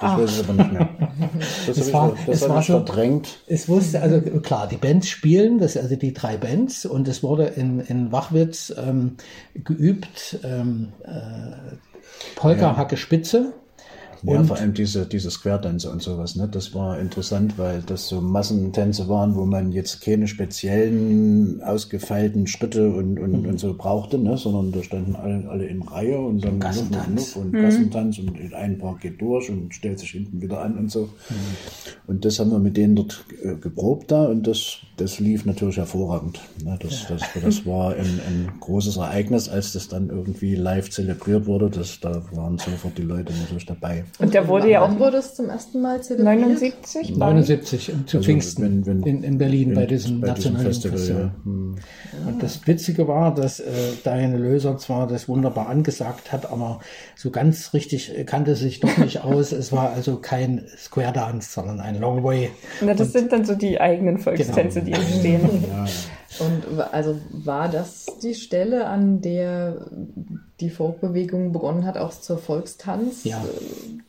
Das weiß ich aber nicht mehr. Das, Es war- ich, das es war so- verdrängt. Es wusste, also klar, die Bands spielen, das also die drei Bands, und es wurde in, in Wachwitz ähm, geübt, ähm, äh, Polka, Hacke, Spitze. Ja, Und- vor allem diese, diese Square-Tänze und sowas, ne? Das war interessant, weil das so Massentänze waren, wo man jetzt keine speziellen ausgefeilten Schritte und, und, und so brauchte, ne? Sondern da standen alle, alle in Reihe und dann Gassentanz. Und Gassentanz und ein Paar geht durch und stellt sich hinten wieder an und so. Und das haben wir mit denen dort äh, geprobt da und das, das lief natürlich hervorragend. Ne? Das, das, das war ein, ein großes Ereignis, als das dann irgendwie live zelebriert wurde. Das, da waren sofort die Leute natürlich dabei. Und der wurde ja auch Wann wurde es zum ersten Mal zelebriert? 79. 79 zu Also Pfingsten wenn- wenn- in, in Berlin bei diesem bei diesem nationalen Festival, Festival. ja. Hm. Und das Witzige war, dass äh, Diane Löser zwar das wunderbar angesagt hat, aber so ganz richtig äh, kannte sich doch nicht aus. Es war also kein Square Dance, sondern ein Long Way. Na, das sind dann so die eigenen Volkstänze, die entstehen. Und wa- also war das die Stelle, an der die Folkbewegung begonnen hat, auch zur Volkstanz Ja.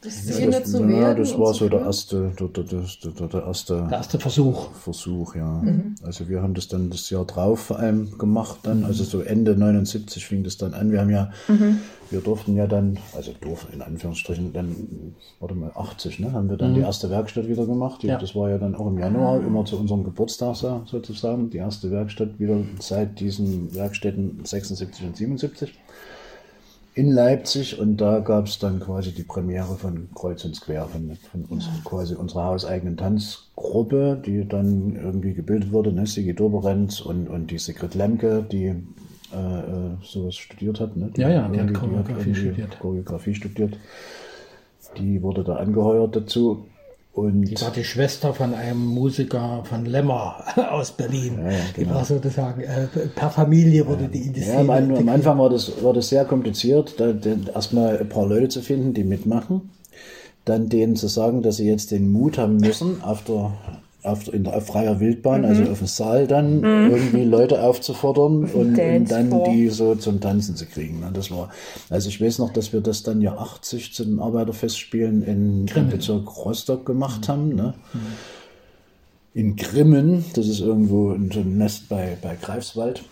Ja, Szene das, zu ja, werden? das war so der erste, der, der, der, der, der erste Der erste Versuch. Versuch, ja. Also wir haben das dann das Jahr drauf vor allem gemacht dann, also so Ende 79 fing das dann an. Wir haben ja, wir durften ja dann, also durften in Anführungsstrichen, dann, warte mal, 80, ne, haben wir dann die erste Werkstatt wieder gemacht. Die, Ja. Das war ja dann auch im Januar, immer zu unserem Geburtstag so- sozusagen, die erste Werkstatt wieder seit diesen Werkstätten 76 und 77 in Leipzig und da gab es dann quasi die Premiere von Kreuz und Square, von, von uns, quasi unserer hauseigenen Tanzgruppe, die dann irgendwie gebildet wurde, ne? Sigi Doberenz und, und die Sigrid Lemke, die äh, äh, sowas studiert hat. Ne? Ja, ja, die hat Choreografie studiert. Choreografie studiert. Die wurde da angeheuert dazu. Und Die war die Schwester von einem Musiker von Lemmer aus Berlin. Ja, ja, Die genau. war sozusagen, äh, per Familie wurde die in die Ja, am, Szene An- am integriert. Anfang war das, war das sehr kompliziert, da, da, erstmal ein paar Leute zu finden, die mitmachen. Dann denen zu sagen, dass sie jetzt den Mut haben müssen, auf der, auf, in der, auf freier Wildbahn, also auf dem Saal dann irgendwie Leute aufzufordern und, und dann die so zum Tanzen zu kriegen. Und das war, also ich weiß noch, dass wir das dann ja 80 zu den Arbeiterfestspielen in, im Bezirk Rostock gemacht haben. Ne? in Grimmen, das ist irgendwo in so ein Nest bei, bei Greifswald.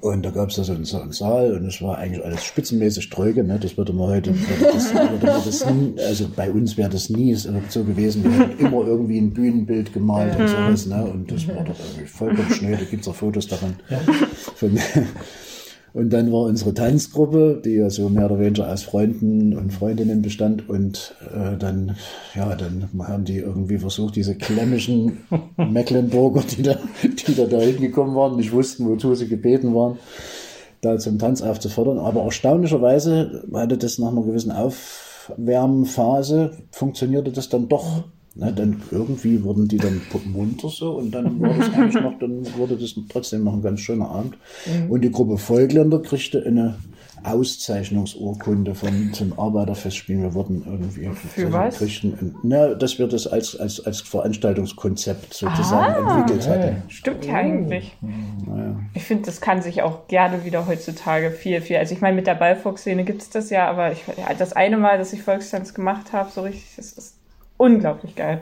Und da gab es da so einen, so einen Saal und es war eigentlich alles spitzenmäßig tröge. Ne? Das würde man heute, das, würde man das nie, also bei uns wäre das nie so gewesen. Wir hätten immer irgendwie ein Bühnenbild gemalt und sowas. Ne? Und das war doch irgendwie vollkommen schnell. Da gibt es auch Fotos davon. Von, und dann war unsere Tanzgruppe, die ja so mehr oder weniger aus Freunden und Freundinnen bestand. Und äh, dann, ja, dann haben die irgendwie versucht, diese klemmischen Mecklenburger, die da, die da, da hingekommen waren, nicht wussten, wozu sie gebeten waren, da zum Tanz aufzufordern. Aber erstaunlicherweise hatte das nach einer gewissen Aufwärmphase, funktionierte das dann doch. Ne, dann irgendwie wurden die dann munter so und dann war das eigentlich noch, dann wurde das trotzdem noch ein ganz schöner Abend. Und die Gruppe Volkländer kriegte eine Auszeichnungsurkunde von zum Arbeiterfestspielen. Wir wurden irgendwie Für was? kriegten, dass wir das als, als, als Veranstaltungskonzept sozusagen Ah. entwickelt hatten. Stimmt ja eigentlich. Naja. Ich finde, das kann sich auch gerne wieder heutzutage viel, viel. Also ich meine, mit der Ballvolksszene gibt es das ja, aber ich, ja, das eine Mal, dass ich Volkstanz gemacht habe, so richtig, das ist unglaublich geil.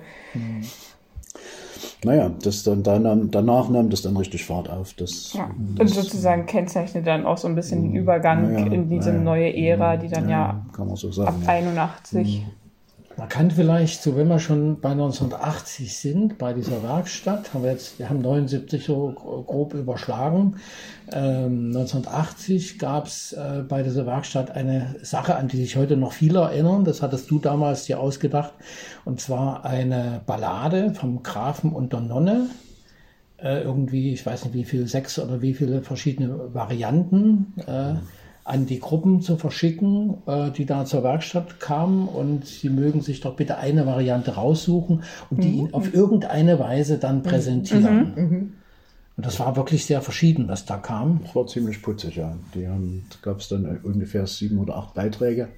Naja, das dann, dann, danach nahm das dann richtig Fahrt auf. Das, Ja. Und sozusagen kennzeichnet dann auch so ein bisschen den Übergang Ja, ja, in diese ja, ja. neue Ära, die dann ja, kann man so ab sagen. Ja. 81. Man kann vielleicht, so wenn wir schon bei 1980 sind, bei dieser Werkstatt, haben wir jetzt, wir haben 79 so grob überschlagen. Ähm, 1980 gab es äh, bei dieser Werkstatt eine Sache, an die sich heute noch viele erinnern. Das hattest du damals dir ausgedacht. Und zwar eine Ballade vom Grafen und der Nonne. Äh, irgendwie, ich weiß nicht wie viel, sechs oder wie viele verschiedene Varianten. Äh, an die Gruppen zu verschicken, äh, die da zur Werkstatt kamen und sie mögen sich doch bitte eine Variante raussuchen und die mhm. auf irgendeine Weise dann mhm. präsentieren. Mhm. mhm. Und das war wirklich sehr verschieden, was da kam. Das war ziemlich putzig, ja. Die haben, gab es dann ungefähr sieben oder acht Beiträge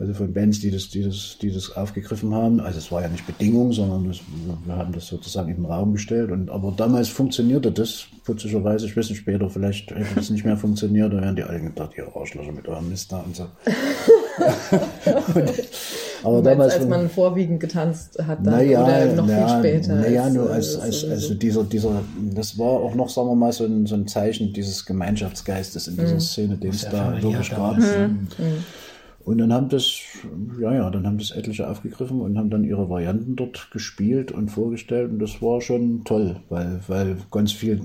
also von Bands, die das, die das, die das aufgegriffen haben. Also es war ja nicht Bedingung, sondern das, wir haben das sozusagen in den Raum gestellt. Und, aber damals funktionierte das putzigerweise. Ich weiß nicht, später vielleicht hätte das nicht mehr funktioniert. Da wären die alle gedacht, ihr Arschlöcher mit eurem Mist da und so. und, aber damals, als man vorwiegend getanzt hat, dann, naja, oder noch na, viel später. Naja, nur als, als, also dieser, dieser, das war auch noch, sagen wir mal, so ein, so ein Zeichen dieses Gemeinschaftsgeistes in dieser mhm. Szene, den es da wirklich gab. Und dann haben das, ja, ja, dann haben das etliche aufgegriffen und haben dann ihre Varianten dort gespielt und vorgestellt. Und das war schon toll, weil, weil ganz viel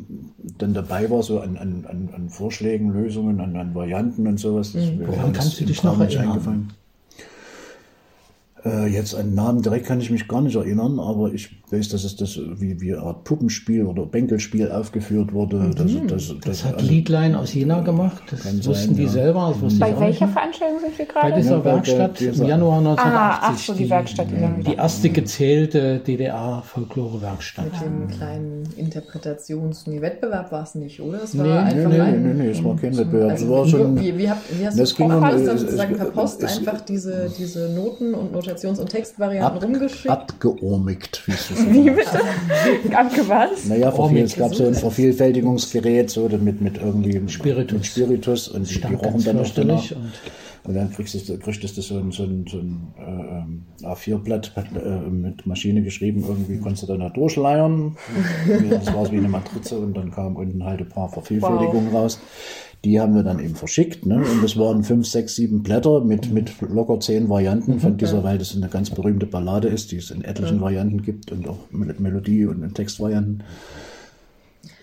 dann dabei war, so an, an, an Vorschlägen, Lösungen, an, an Varianten und sowas. Das, mhm. Woran kannst du dich noch erinnern? Äh, jetzt einen Namen direkt kann ich mich gar nicht erinnern, aber ich weiß, dass es das wie, wie eine Art Puppenspiel oder Bänkelspiel aufgeführt wurde. Mhm. Das, das, das, hat also, Liedlein aus Jena gemacht. Das wussten sein, die ja. selber. Das bei welcher Veranstaltung sind wir gerade? Bei dieser ja, Werkstatt bei, im Januar 1980. Ah, ach so, die, die Werkstatt. Die, die erste gezählte DDR-Folklore-Werkstatt. Mit dem kleinen Interpretations- nee, Wettbewerb war es nicht, oder? Es war nee, einfach nee, nee, nee, nee, es war kein Wettbewerb. Also, war schon, wie, wie, habt, wie hast du das dann sozusagen per Post einfach diese, diese Noten und Interpretations- und Textvarianten Ab, rumgeschickt. Abgeormigt, wie es so Wie bitte? Naja, verviel, es gab so ein Vervielfältigungsgerät so mit, mit irgendwie Spiritus, mit Spiritus und die, die rochen dann noch danach. Und, und dann kriegst du, kriegst du so ein, so ein, so ein äh, A4-Blatt äh, mit Maschine geschrieben, irgendwie konntest du dann da durchleiern. das war so wie eine Matrize und dann kam unten halt ein paar Vervielfältigungen wow. raus. Die haben wir dann eben verschickt. Ne? Und es waren fünf, sechs, sieben Blätter mit, mit locker zehn Varianten von dieser, weil das eine ganz berühmte Ballade ist, die es in etlichen Varianten gibt und auch mit Melodie und Textvarianten.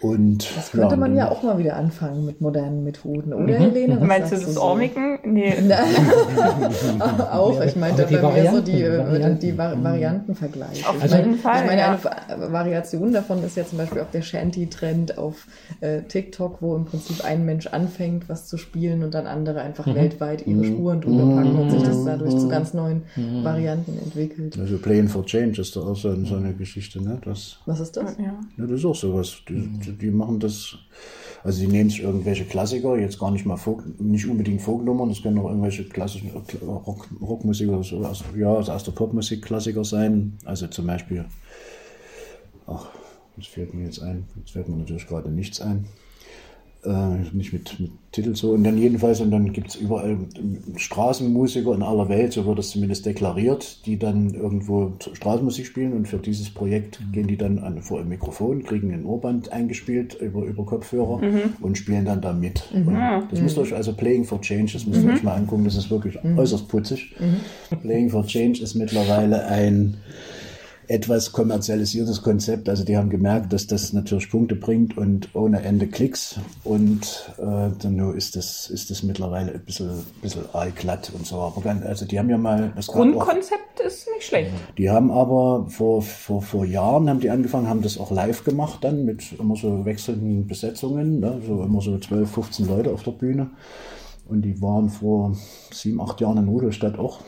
Und, das könnte ja, man ja auch mal wieder anfangen mit modernen Methoden, oder mhm. Helene? Was Meinst du das so? Ormiken? Nee. auch, ich meinte bei mir so die, Varianten. die Variantenvergleich. Auf ich jeden mein, Fall. Ich meine, ja. eine Variation davon ist ja zum Beispiel auch der Shanty-Trend auf äh, TikTok, wo im Prinzip ein Mensch anfängt, was zu spielen und dann andere einfach mhm. weltweit ihre mhm. Spuren drüber packen und sich das dadurch zu ganz neuen mhm. Varianten entwickelt. Also Playing for Change ist da auch so, so eine Geschichte, ne? Das, was ist das? Ja. ja, das ist auch sowas. Die, die die machen das, also die nehmen sich irgendwelche Klassiker, jetzt gar nicht mal Folk, nicht unbedingt Folknummern, das können auch irgendwelche klassischen Rock, Rockmusik oder so, also, ja, also aus der Popmusik Klassiker sein, also zum Beispiel, ach, das fällt mir jetzt ein, jetzt fällt mir natürlich gerade nichts ein äh, nicht mit, mit Titel so. Und dann jedenfalls, und dann gibt es überall Straßenmusiker in aller Welt, so wird es zumindest deklariert, die dann irgendwo Straßenmusik spielen und für dieses Projekt mhm. gehen die dann an, vor ein Mikrofon, kriegen ein Ohrband eingespielt über, über Kopfhörer mhm. und spielen dann da mit. Mhm. Das mhm. müsst ihr euch, also Playing for Change, das müsst ihr mhm. euch mal angucken, das ist wirklich mhm. äußerst putzig. Playing for Change ist mittlerweile ein etwas kommerzialisiertes Konzept. Also die haben gemerkt, dass das natürlich Punkte bringt und ohne Ende Klicks. Und äh, dann ist das, ist das mittlerweile ein bisschen, bisschen allglatt und so. Aber ganz, also die haben ja mal... Das Grundkonzept auch, ist nicht schlecht. Die haben aber vor, vor, vor Jahren haben die angefangen, haben das auch live gemacht dann mit immer so wechselnden Besetzungen. Ne? So immer so 12, 15 Leute auf der Bühne. Und die waren vor sieben, acht Jahren in Rudolstadt auch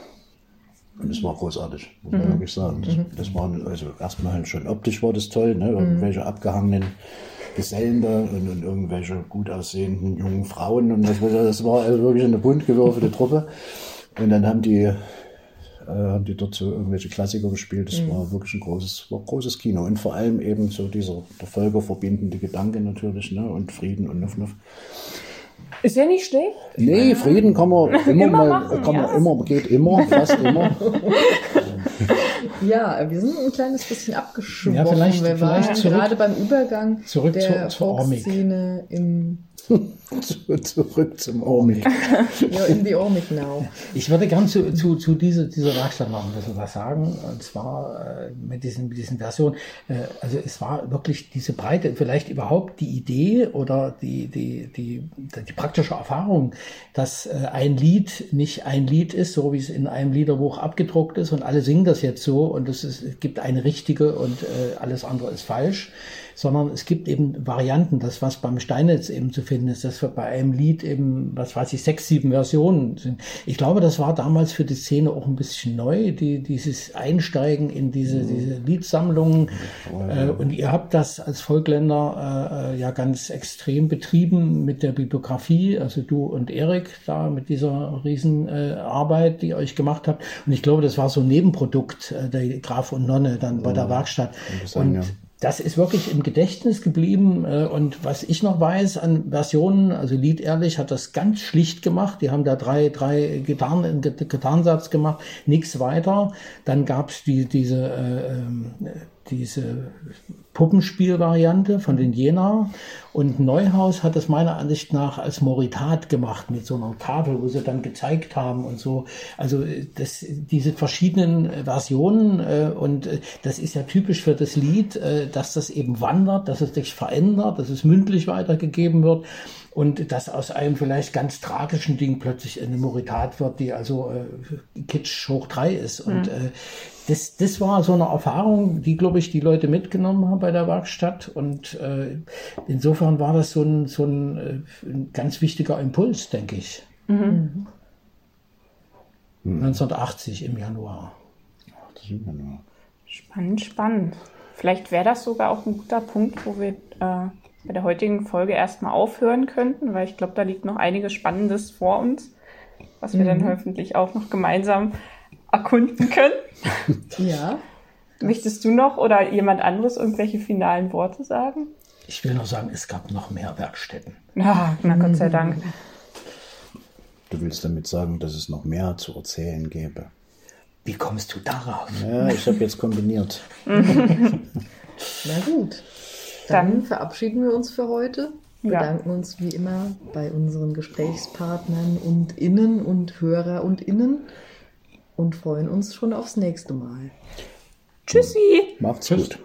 es war großartig, muss man mhm. wirklich sagen. Das, mhm. das war, also erstmal schon optisch war das toll, ne? irgendwelche mhm. abgehangenen Gesellen da und, und, irgendwelche gut aussehenden jungen Frauen. Und das, das war also wirklich eine bunt gewürfelte Truppe. Und dann haben die, äh, haben die dort so irgendwelche Klassiker gespielt. Das mhm. war wirklich ein großes, war großes Kino. Und vor allem eben so dieser der völkerverbindende Gedanke natürlich, ne? Und Frieden und Nuff Nuff. Ist ja nicht schlecht. Nee, Frieden kann man immer, immer mal, machen, kann man ja. immer, geht immer, fast immer. Ja, wir sind ein kleines bisschen abgeschwommen. Ja, vielleicht, wir vielleicht waren zurück, gerade beim Übergang zurück der zur, zur Szene im zurück zum Ormik. You're in the Ormic now. Ich würde gern zu, zu, zu dieser, dieser Werkstatt noch ein bisschen was sagen. Und zwar äh, mit, diesen, mit diesen Versionen. Äh, also es war wirklich diese Breite, vielleicht überhaupt die Idee oder die, die, die, die praktische Erfahrung, dass äh, ein Lied nicht ein Lied ist, so wie es in einem Liederbuch abgedruckt ist und alle singen das jetzt so und es, ist, es gibt eine richtige und äh, alles andere ist falsch sondern es gibt eben Varianten, das was beim Steinitz eben zu finden ist, dass wir bei einem Lied eben, was weiß ich, sechs, sieben Versionen sind. Ich glaube, das war damals für die Szene auch ein bisschen neu, die, dieses Einsteigen in diese, mhm. diese Liedsammlungen. Äh, und ihr habt das als Volkländer äh, ja ganz extrem betrieben mit der Bibliografie, also du und Erik da mit dieser Riesenarbeit, äh, die ihr euch gemacht habt. Und ich glaube, das war so ein Nebenprodukt äh, der Graf und Nonne dann bei der Werkstatt. Und das ist wirklich im Gedächtnis geblieben. Äh, und was ich noch weiß an Versionen, also Lied Ehrlich hat das ganz schlicht gemacht. Die haben da drei, drei Gitarren, Gitarrensatz gemacht, nichts weiter. Dann gab's die, diese äh, ähm, diese Puppenspielvariante von den Jena. Und Neuhaus hat das meiner Ansicht nach als Moritat gemacht mit so einer Tafel, wo sie dann gezeigt haben und so. Also das, diese verschiedenen Versionen äh, und äh, das ist ja typisch für das Lied, äh, dass das eben wandert, dass es sich verändert, dass es mündlich weitergegeben wird und dass aus einem vielleicht ganz tragischen Ding plötzlich eine Moritat wird, die also äh, Kitsch hoch drei ist. Und mhm. äh, das, das war so eine Erfahrung, die, glaube ich, die Leute mitgenommen haben bei der Werkstatt. Und äh, insofern war das so ein, so ein, äh, ein ganz wichtiger Impuls, denke ich. Mhm. 1980 im Januar. 80 im Januar. Spannend, spannend. Vielleicht wäre das sogar auch ein guter Punkt, wo wir äh, bei der heutigen Folge erstmal aufhören könnten, weil ich glaube, da liegt noch einiges Spannendes vor uns, was wir mhm. dann hoffentlich auch noch gemeinsam erkunden können. Ja. Möchtest du noch oder jemand anderes irgendwelche finalen Worte sagen? Ich will nur sagen, es gab noch mehr Werkstätten. Ja, na Gott sei Dank. Du willst damit sagen, dass es noch mehr zu erzählen gäbe. Wie kommst du darauf? Ja, ich habe jetzt kombiniert. Na gut. Dann, Dann, verabschieden wir uns für heute. Bedanken ja. uns wie immer bei unseren Gesprächspartnern und Innen und Hörer und Innen und freuen uns schon aufs nächste Mal. Tschüssi. Macht's gut.